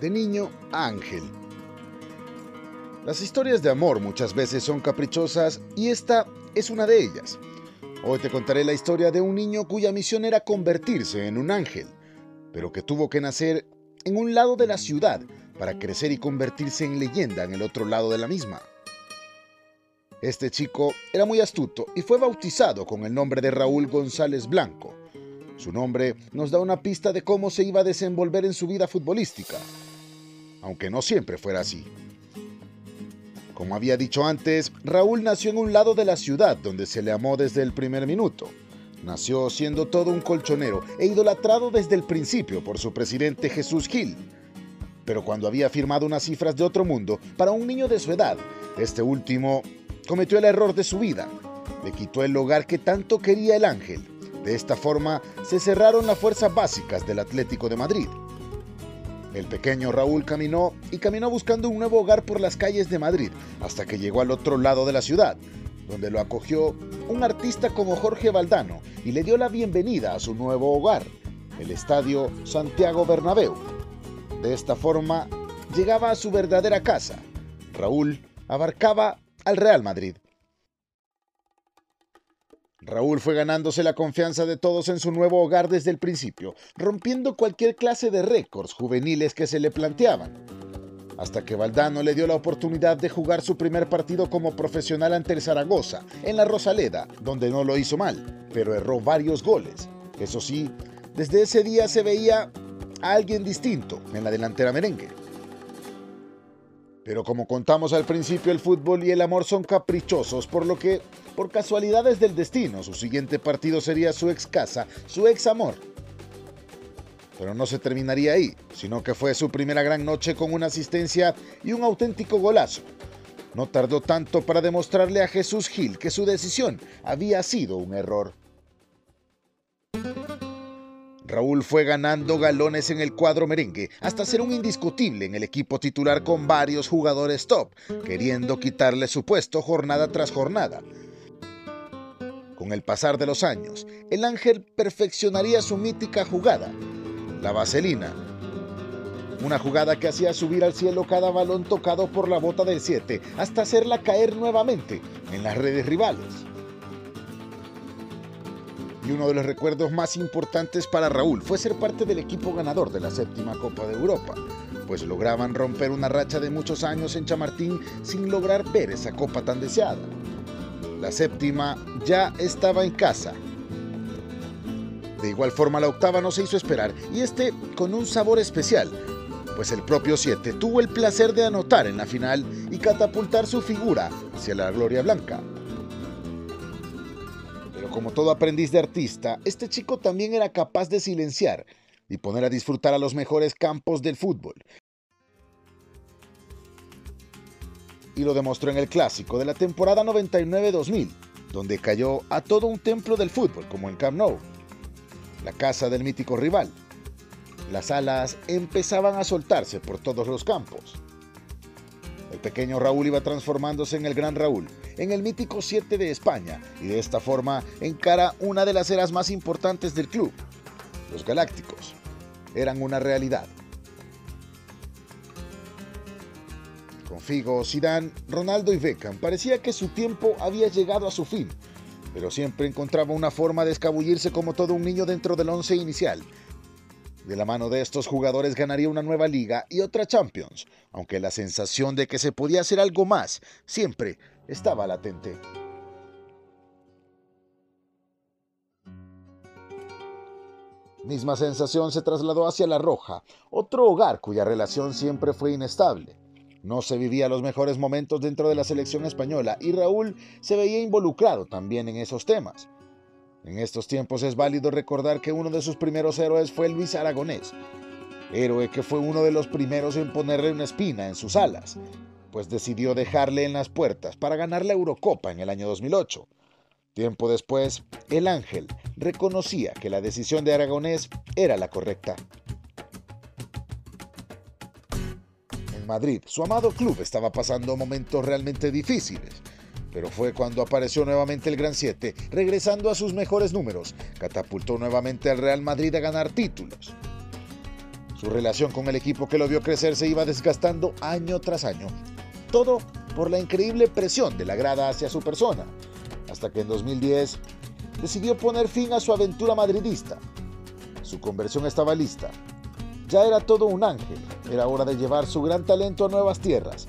de niño a ángel. Las historias de amor muchas veces son caprichosas y esta es una de ellas. Hoy te contaré la historia de un niño cuya misión era convertirse en un ángel, pero que tuvo que nacer en un lado de la ciudad para crecer y convertirse en leyenda en el otro lado de la misma. Este chico era muy astuto y fue bautizado con el nombre de Raúl González Blanco. Su nombre nos da una pista de cómo se iba a desenvolver en su vida futbolística, aunque no siempre fuera así. Como había dicho antes, Raúl nació en un lado de la ciudad donde se le amó desde el primer minuto. Nació siendo todo un colchonero e idolatrado desde el principio por su presidente Jesús Gil. Pero cuando había firmado unas cifras de otro mundo para un niño de su edad, este último cometió el error de su vida. Le quitó el hogar que tanto quería el ángel. De esta forma se cerraron las fuerzas básicas del Atlético de Madrid. El pequeño Raúl caminó y caminó buscando un nuevo hogar por las calles de Madrid hasta que llegó al otro lado de la ciudad, donde lo acogió un artista como Jorge Valdano y le dio la bienvenida a su nuevo hogar, el Estadio Santiago Bernabéu. De esta forma, llegaba a su verdadera casa. Raúl abarcaba al Real Madrid. Raúl fue ganándose la confianza de todos en su nuevo hogar desde el principio, rompiendo cualquier clase de récords juveniles que se le planteaban. Hasta que Valdano le dio la oportunidad de jugar su primer partido como profesional ante el Zaragoza, en la Rosaleda, donde no lo hizo mal, pero erró varios goles. Eso sí, desde ese día se veía a alguien distinto en la delantera merengue. Pero como contamos al principio, el fútbol y el amor son caprichosos, por lo que, por casualidades del destino, su siguiente partido sería su ex casa, su ex amor. Pero no se terminaría ahí, sino que fue su primera gran noche con una asistencia y un auténtico golazo. No tardó tanto para demostrarle a Jesús Gil que su decisión había sido un error. Raúl fue ganando galones en el cuadro merengue hasta ser un indiscutible en el equipo titular con varios jugadores top, queriendo quitarle su puesto jornada tras jornada. Con el pasar de los años, el Ángel perfeccionaría su mítica jugada, la vaselina. Una jugada que hacía subir al cielo cada balón tocado por la bota del 7 hasta hacerla caer nuevamente en las redes rivales y uno de los recuerdos más importantes para Raúl fue ser parte del equipo ganador de la séptima Copa de Europa, pues lograban romper una racha de muchos años en Chamartín sin lograr ver esa copa tan deseada. La séptima ya estaba en casa. De igual forma la octava no se hizo esperar y este con un sabor especial, pues el propio 7 tuvo el placer de anotar en la final y catapultar su figura hacia la gloria blanca como todo aprendiz de artista, este chico también era capaz de silenciar y poner a disfrutar a los mejores campos del fútbol. Y lo demostró en el clásico de la temporada 99-2000, donde cayó a todo un templo del fútbol como en Camp Nou, la casa del mítico rival. Las alas empezaban a soltarse por todos los campos. El pequeño Raúl iba transformándose en el gran Raúl, en el mítico 7 de España, y de esta forma encara una de las eras más importantes del club. Los Galácticos eran una realidad. Con Figo, Zidane, Ronaldo y Beckham parecía que su tiempo había llegado a su fin, pero siempre encontraba una forma de escabullirse como todo un niño dentro del once inicial de la mano de estos jugadores ganaría una nueva liga y otra Champions, aunque la sensación de que se podía hacer algo más siempre estaba latente. Misma sensación se trasladó hacia La Roja, otro hogar cuya relación siempre fue inestable. No se vivía los mejores momentos dentro de la selección española y Raúl se veía involucrado también en esos temas. En estos tiempos es válido recordar que uno de sus primeros héroes fue Luis Aragonés, héroe que fue uno de los primeros en ponerle una espina en sus alas, pues decidió dejarle en las puertas para ganar la Eurocopa en el año 2008. Tiempo después, el Ángel reconocía que la decisión de Aragonés era la correcta. Madrid, su amado club estaba pasando momentos realmente difíciles pero fue cuando apareció nuevamente el Gran 7, regresando a sus mejores números, catapultó nuevamente al Real Madrid a ganar títulos. Su relación con el equipo que lo vio crecer se iba desgastando año tras año. Todo por la increíble presión de la grada hacia su persona, hasta que en 2010 decidió poner fin a su aventura madridista. Su conversión estaba lista. Ya era todo un ángel, era hora de llevar su gran talento a nuevas tierras.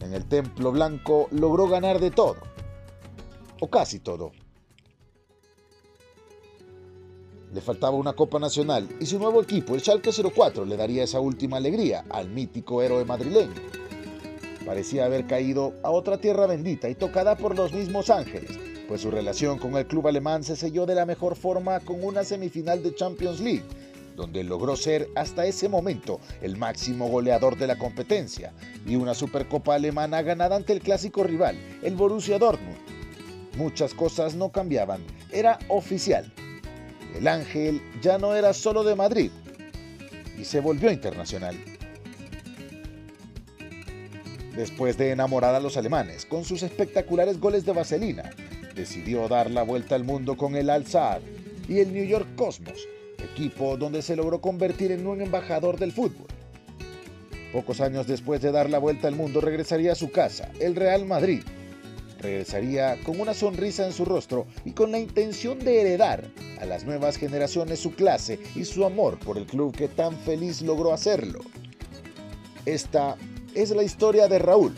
En el Templo Blanco logró ganar de todo, o casi todo. Le faltaba una Copa Nacional y su nuevo equipo, el Schalke 04, le daría esa última alegría al mítico héroe madrileño. Parecía haber caído a otra tierra bendita y tocada por los mismos ángeles, pues su relación con el club alemán se selló de la mejor forma con una semifinal de Champions League, donde logró ser hasta ese momento el máximo goleador de la competencia, y una Supercopa alemana ganada ante el clásico rival, el Borussia Dortmund. Muchas cosas no cambiaban, era oficial. El ángel ya no era solo de Madrid y se volvió internacional. Después de enamorar a los alemanes con sus espectaculares goles de vaselina, decidió dar la vuelta al mundo con el Al Sadd y el New York Cosmos, equipo donde se logró convertir en un embajador del fútbol. Pocos años después de dar la vuelta al mundo regresaría a su casa, el Real Madrid. Regresaría con una sonrisa en su rostro y con la intención de heredar a las nuevas generaciones su clase y su amor por el club que tan feliz logró hacerlo. Esta es la historia de Raúl,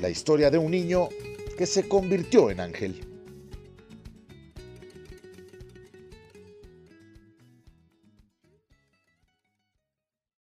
la historia de un niño que se convirtió en ángel.